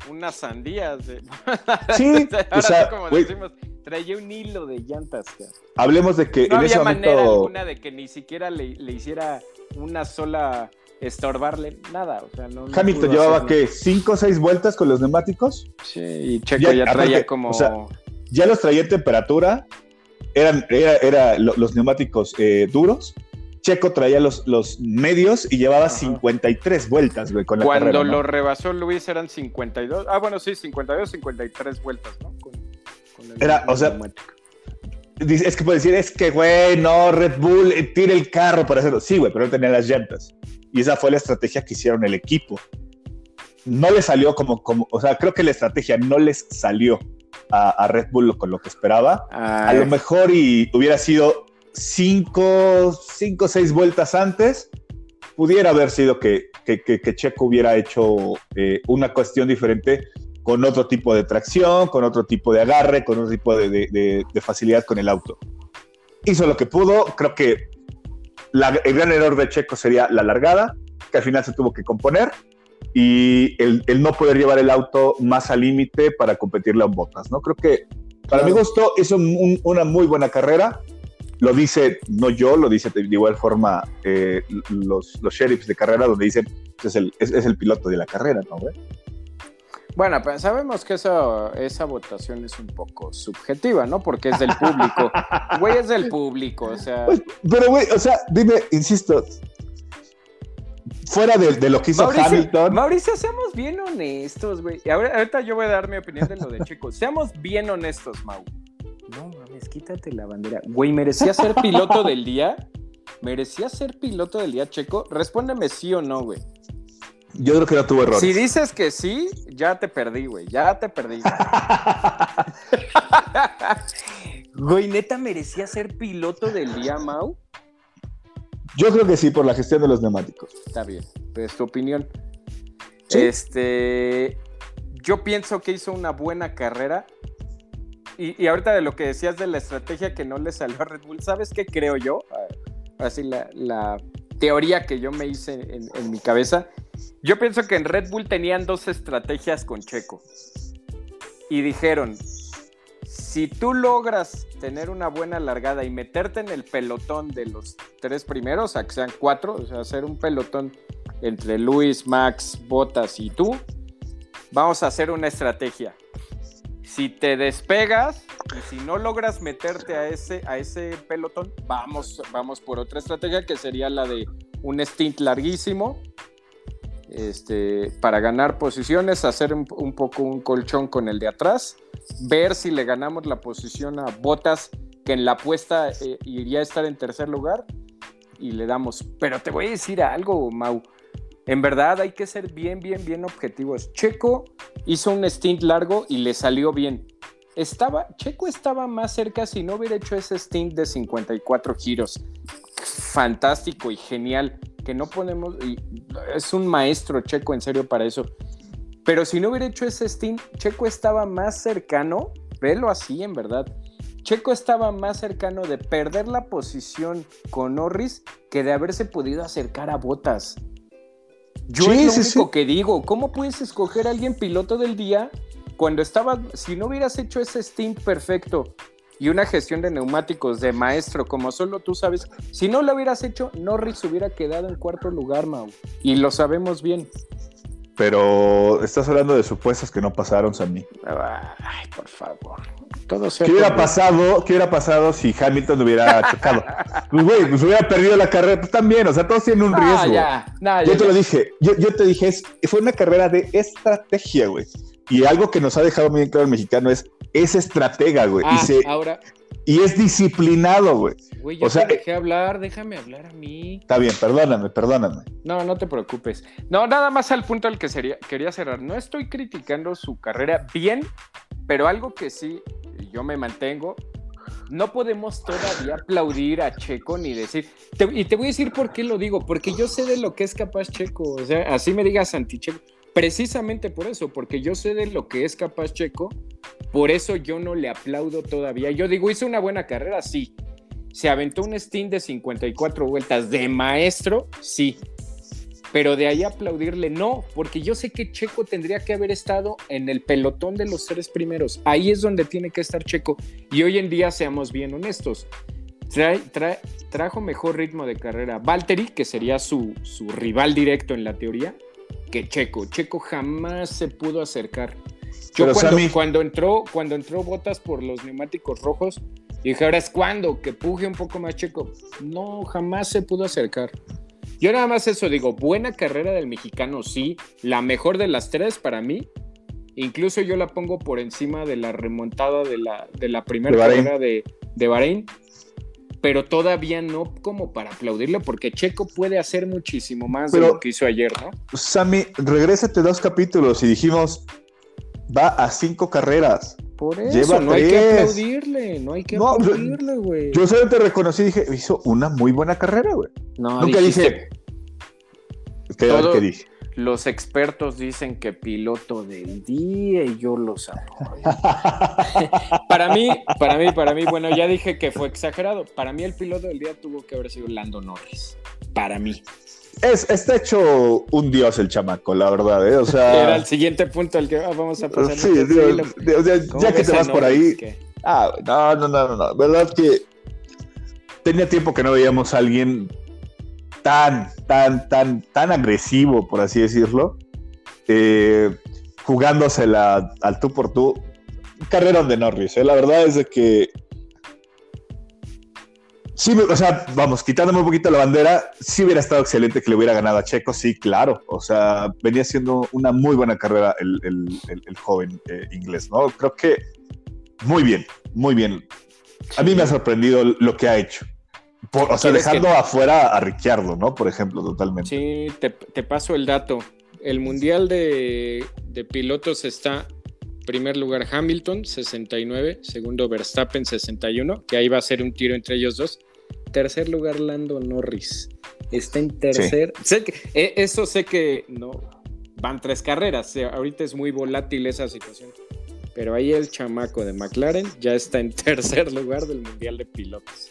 unas sandías. De... Sí, o sea, como decimos, traía un hilo de llantas. Hablemos de que no había manera alguna de que ni siquiera le, hiciera una sola estorbarle nada. O sea, no, Hamilton llevaba que cinco o seis vueltas con los neumáticos. Sí, y Checo ya, traía como. O sea, ya los traía en temperatura eran era, los neumáticos eh, duros. Checo traía los, los medios y llevaba 53 vueltas, güey, con la Cuando lo rebasó Luis eran 52. Ah, bueno, sí, 52, 53 vueltas, ¿no? Con, era, o sea, es que puede decir, es que, güey, no, Red Bull, eh, tire el carro para hacerlo. Sí, güey, pero no tenía las llantas. Y esa fue la estrategia que hicieron el equipo. No le salió como, como, o sea, creo que la estrategia no les salió a, Red Bull con lo que esperaba. A lo mejor y hubiera sido cinco, cinco, seis vueltas antes, pudiera haber sido que, que, Checo hubiera hecho eh, una cuestión diferente con otro tipo de tracción, con otro tipo de agarre, con otro tipo de, facilidad con el auto. Hizo lo que pudo, creo que el gran error de Checo sería la largada, que al final se tuvo que componer, y el, no poder llevar el auto más al límite para competirle a botas, ¿no? Creo que para mi gusto hizo una muy buena carrera, lo dice, no yo, lo dice de igual forma eh, los, los sheriffs de carrera, donde dicen es el, es, el piloto de la carrera, ¿no? Bueno, pues sabemos que eso, esa votación es un poco subjetiva, ¿no? Porque es del público. Güey, es del público, o sea. Pues, pero, güey, o sea, dime, insisto, fuera de, lo que hizo Hamilton. Mauricio, seamos bien honestos, güey. Y ahorita yo voy a dar mi opinión de lo de Checo. Seamos bien honestos, Mau. No mames, quítate la bandera. Güey, ¿merecía ser piloto del día? ¿Merecía ser piloto del día, Checo? Respóndeme sí o no, güey. Yo creo que no tuvo errores. Si dices que sí, ya te perdí, güey. Ya te perdí. güey, neta, ¿merecía ser piloto del día, Mau? Yo creo que sí, por la gestión de los neumáticos. Está bien, pues tu opinión. Este, yo pienso que hizo una buena carrera. Y, ahorita de lo que decías de la estrategia que no le salió a Red Bull, ¿sabes qué creo yo? Así la, teoría que yo me hice en, mi cabeza. Yo pienso que en Red Bull tenían dos estrategias con Checo. Y dijeron, si tú logras tener una buena largada y meterte en el pelotón de los tres primeros, a que sean cuatro, o sea, hacer un pelotón entre Luis, Max, Botas y tú, vamos a hacer una estrategia. Si te despegas y si no logras meterte a ese, a ese pelotón, vamos, vamos por otra estrategia que sería la de un stint larguísimo este, para ganar posiciones, hacer un, poco un colchón con el de atrás, ver si le ganamos la posición a Botas, que en la apuesta eh, iría a estar en tercer lugar, y le damos. Pero te voy a decir algo, Mau. En verdad hay que ser bien, bien, bien objetivos. Checo hizo un stint largo y le salió bien. Estaba, Checo estaba más cerca si no hubiera hecho ese stint de 54 giros. Fantástico y genial que no podemos, y es un maestro Checo en serio para eso, pero si no hubiera hecho ese stint, Checo estaba más cercano, velo así en verdad, Checo estaba más cercano de perder la posición con Norris que de haberse podido acercar a Botas. Yo es lo único que digo, ¿cómo puedes escoger a alguien piloto del día cuando estaba, si no hubieras hecho ese stint perfecto y una gestión de neumáticos de maestro, como solo tú sabes. Si no lo hubieras hecho, Norris hubiera quedado en cuarto lugar, Mau. Y lo sabemos bien. Pero estás hablando de supuestos que no pasaron, Sammy. Ay, por favor. Todo ¿Qué hubiera pasado? ¿Qué hubiera pasado si Hamilton hubiera chocado? pues güey, pues hubiera perdido la carrera. Pues también, o sea, todos tienen un riesgo. yo te lo dije, yo, yo te dije, es, fue una carrera de estrategia, güey. Y algo que nos ha dejado muy claro el mexicano es, es estratega, güey. y, ah, ahora... y es disciplinado, güey. Güey, yo o sea, te dejé hablar, déjame hablar a mí. Está bien, perdóname, perdóname. No, no te preocupes. No, nada más al punto al que sería, quería cerrar. No estoy criticando su carrera bien, pero algo que sí yo me mantengo. No podemos todavía aplaudir a Checo ni decir. y te voy a decir por qué lo digo, porque yo sé de lo que es capaz Checo. O sea, así me digas Checo Precisamente por eso, porque yo sé de lo que es capaz Checo, por eso yo no le aplaudo todavía. Yo digo, hizo una buena carrera, sí. Se aventó un stint de 54 vueltas de maestro, sí. Pero de ahí aplaudirle, no, porque yo sé que Checo tendría que haber estado en el pelotón de los tres primeros. Ahí es donde tiene que estar Checo. Y hoy en día, seamos bien honestos, trajo mejor ritmo de carrera Valtteri, que sería su, su rival directo en la teoría, que Checo. Checo jamás se pudo acercar. Yo cuando, entró, cuando entró Botas por los neumáticos rojos, dije, ahora es cuando, que puje un poco más Checo. No, jamás se pudo acercar. Yo nada más eso digo, buena carrera del mexicano, sí, la mejor de las tres para mí. Incluso yo la pongo por encima de la remontada de la, de la primera carrera de, de Bahrein pero todavía no como para aplaudirlo, porque Checo puede hacer muchísimo más de lo que hizo ayer, ¿no? Sammy, regrésate dos capítulos y dijimos, va a cinco carreras. Por eso, no hay que aplaudirle, no hay que aplaudirle, güey. Yo solamente reconocí y dije, hizo una muy buena carrera, güey. No, Nunca dije. ¿Qué, dije? Los expertos dicen que piloto del día y yo lo sé. para mí, para mí, para mí, bueno, ya dije que fue exagerado. Para mí el piloto del día tuvo que haber sido Lando Norris. Para mí. Es, está hecho un dios el chamaco, la verdad, ¿eh? O sea... Era el siguiente punto al que vamos a pasar. Sí, ya que te vas por ahí... Ah, no, no, no, no, no. Verdad que tenía tiempo que no veíamos a alguien tan, tan, tan, tan agresivo, por así decirlo, eh, jugándosela al tú por tú. Carrera de Norris, ¿eh? la verdad es de que Sí, o sea, vamos, quitándome un poquito la bandera, sí hubiera estado excelente que le hubiera ganado a Checo, sí, claro. O sea, venía siendo una muy buena carrera el, joven eh, inglés, ¿no? Creo que muy bien, muy bien. A mí me ha sorprendido lo que ha hecho. O sea, dejando afuera a Ricciardo, ¿no? Por ejemplo, totalmente. Sí, te, paso el dato. El Mundial de, de Pilotos está primer lugar Hamilton, 69, segundo Verstappen, 61, que ahí va a ser un tiro entre ellos dos. Tercer lugar, Lando Norris. Está en tercer. Sé que, eh, eso sé que no van tres carreras. ahorita es muy volátil esa situación. Pero ahí el chamaco de McLaren ya está en tercer lugar del Mundial de Pilotos.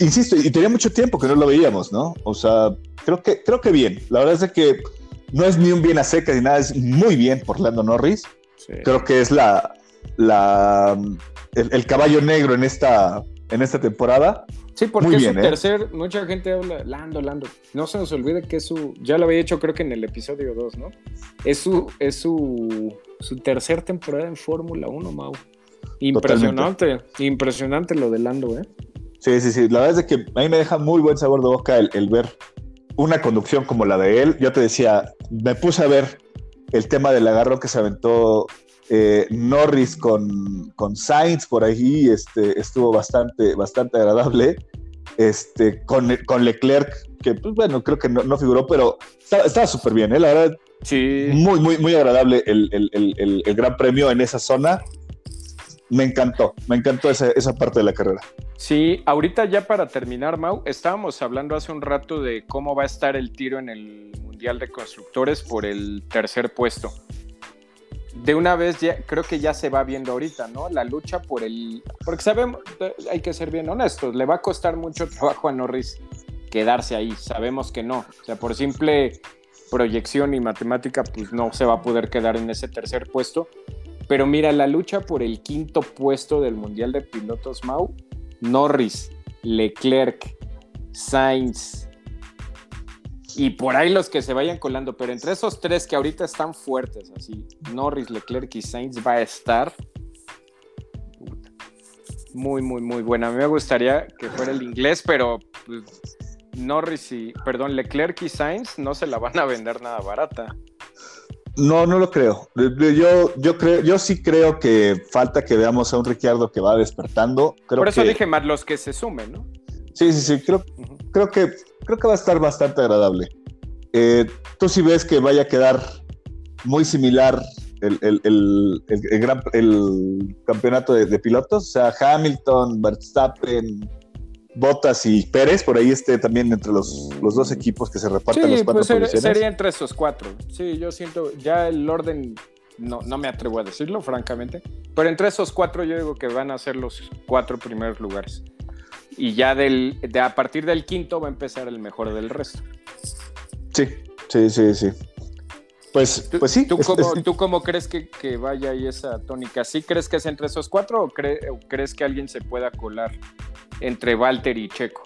Insisto, y tenía mucho tiempo que no lo veíamos, ¿no? O sea, creo que, creo que bien. La verdad es que no es ni un bien a seca ni nada, es muy bien por Lando Norris. Creo que es la, la el, caballo negro en esta, en esta temporada. Sí, porque es su ¿eh? tercer, mucha gente habla, Lando, Lando. No se nos olvide que es su, ya lo había hecho creo que en el episodio 2, ¿no? Es su, es su, su tercer temporada en Fórmula 1, Mau. Impresionante, impresionante lo de Lando, ¿eh? Sí, sí, sí. La verdad es que a mí me deja muy buen sabor de boca el, el ver una conducción como la de él. Yo te decía, me puse a ver el tema del agarro que se aventó eh, Norris con, con, Sainz por ahí este, estuvo bastante, bastante agradable. Este, con, con Leclerc, que pues, bueno, creo que no, figuró, pero estaba súper bien, ¿eh? la verdad. Sí. Muy, muy, muy agradable el, el, gran premio en esa zona. Me encantó, me encantó esa, esa parte de la carrera. Sí, ahorita ya para terminar, Mau, estábamos hablando hace un rato de cómo va a estar el tiro en el Mundial de Constructores por el tercer puesto de una vez ya, creo que ya se va viendo ahorita, ¿no? La lucha por el... Porque sabemos, hay que ser bien honestos, le va a costar mucho trabajo a Norris quedarse ahí, sabemos que no, o sea, por simple proyección y matemática, pues no se va a poder quedar en ese tercer puesto. Pero mira, la lucha por el quinto puesto del Mundial de Pilotos Mau, Norris, Leclerc, Sainz, y por ahí los que se vayan colando, pero entre esos tres que ahorita están fuertes, así, Norris, Leclerc y Sainz va a estar muy, muy, muy buena. A mí me gustaría que fuera el inglés, pero pues, Norris y, perdón, Leclerc y Sainz no se la van a vender nada barata. No, no lo creo. Yo, yo creo, yo sí creo que falta que veamos a un Ricciardo que va despertando. Por eso dije más los que se sumen, ¿no? Sí, sí, sí. Creo, creo que creo que va a estar bastante agradable. Eh, tú sí ves que vaya a quedar muy similar el, el, campeonato de, pilotos, o sea, Hamilton, Verstappen, Bottas y Pérez, por ahí esté también entre los, los dos equipos que se reparten los cuatro pues sería, entre esos cuatro. Sí, yo siento, ya el orden no, no me atrevo a decirlo, francamente, pero entre esos cuatro yo digo que van a ser los cuatro primeros lugares y ya del, de, a partir del quinto va a empezar el mejor del resto. Sí, sí, sí, sí. Pues, pues sí. ¿Tú, cómo, crees que, vaya ahí esa tónica? ¿Sí crees que es entre esos cuatro o, crees que alguien se pueda colar entre Walter y Checo?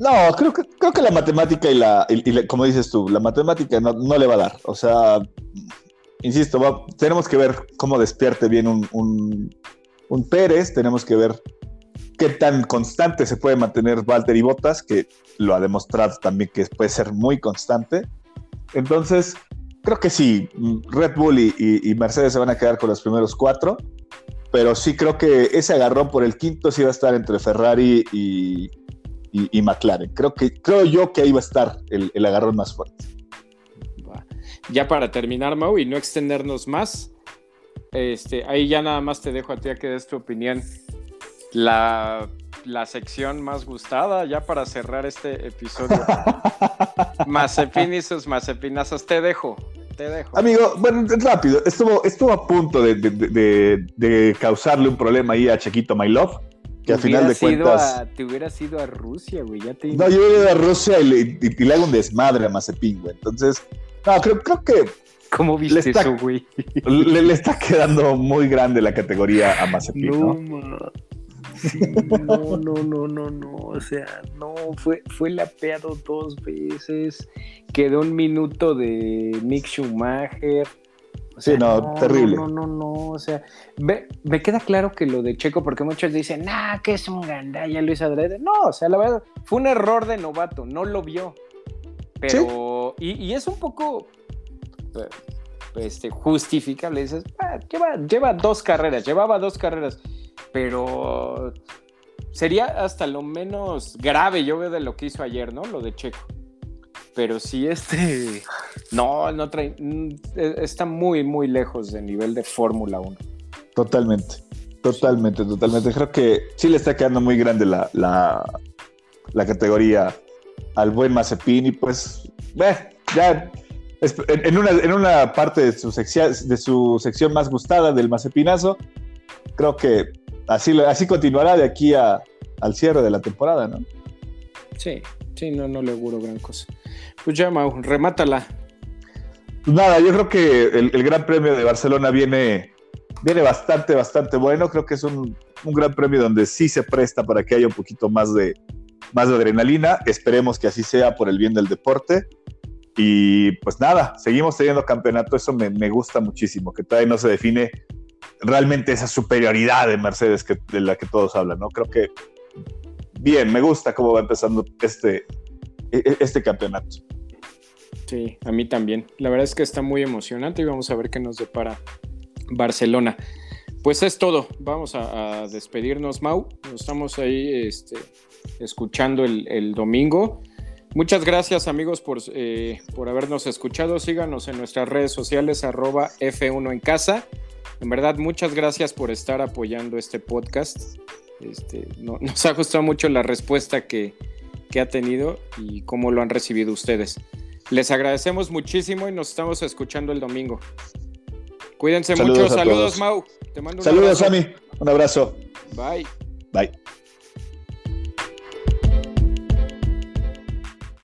No, creo que, creo que la matemática y la, como dices tú, la matemática no, le va a dar. O sea, insisto, tenemos que ver cómo despierte bien un, un, un Pérez, tenemos que ver qué tan constante se puede mantener Valtteri Bottas, que lo ha demostrado también que puede ser muy constante. Entonces, creo que sí, Red Bull y, Mercedes se van a quedar con los primeros cuatro, pero sí creo que ese agarrón por el quinto sí va a estar entre Ferrari y, McLaren. Creo, que, creo yo que ahí va a estar el, el agarrón más fuerte. Ya para terminar, Mau, y no extendernos más, este, ahí ya nada más te dejo a ti a que des tu opinión. La, la sección más gustada, ya para cerrar este episodio. Mazepin y sus mazepinazos, te dejo. Te dejo. Amigo, bueno, rápido, estuvo, estuvo a punto de, de- de- de causarle un problema ahí a Chiquito My Love, que al final de ido cuentas... a- te hubieras ido a Rusia, güey. Ya te No, yo voy a Rusia y le, y- y le hago un desmadre a Mazepin, güey. Entonces, no, creo, creo que ¿Cómo viste está- eso, güey? le, le está quedando muy grande la categoría a Mazepin, ¿no? ma. Sí, no, no, no, no, no. O sea, no, fue, fue lapeado dos veces. Quedó un minuto de Mick Schumacher. O Sí, no, terrible. No, no, no. O sea, ve- me queda claro que lo de Checo, porque muchos dicen, nah, que es un gandalla Luis Adrede. No, o sea, la verdad, fue un error de novato, no lo vio. Pero, y, y es un poco eh, este, justificable. Dices, "Ah, lleva, lleva dos carreras, llevaba dos carreras, pero sería hasta lo menos grave, yo veo, de lo que hizo ayer, ¿no? Lo de Checo. Pero sí, este. No, no trae. mm, Está muy, muy lejos del nivel de Fórmula 1. Totalmente, totalmente, totalmente. Creo que sí le está quedando muy grande la, la, la categoría al buen Mazepin y pues, eh, ya en una, en una parte de su, sección, de su sección más gustada del Mazepinazo, creo que así, así continuará de aquí a, al cierre de la temporada, ¿no? Sí, sí, no, no le auguro gran cosa. Pues ya, Mau, remátala. Pues nada, yo creo que el, el Gran Premio de Barcelona viene, viene bastante, bastante bueno. Creo que es un, un gran premio donde sí se presta para que haya un poquito más de, más de adrenalina. Esperemos que así sea por el bien del deporte. Y pues nada, seguimos teniendo campeonato. Eso me, me gusta muchísimo, que todavía no se define realmente esa superioridad de Mercedes que, de la que todos hablan, ¿no? Creo que bien, me gusta cómo va empezando este, e- este campeonato. Sí, a mí también. La verdad es que está muy emocionante y vamos a ver qué nos depara Barcelona. Pues es todo. Vamos a, despedirnos, Mau. Nos estamos ahí este, escuchando el domingo. Muchas gracias amigos por, eh, por habernos escuchado. Síganos en nuestras redes sociales arroba F1 en casa. En verdad, muchas gracias por estar apoyando este podcast. Este, no- nos ha gustado mucho la respuesta que, que ha tenido y cómo lo han recibido ustedes. Les agradecemos muchísimo y nos estamos escuchando el domingo. Cuídense Saludos mucho. Saludos, todos. Mau. Te mando un Saludos, abrazo. Sammy. Un abrazo. Bye. Bye.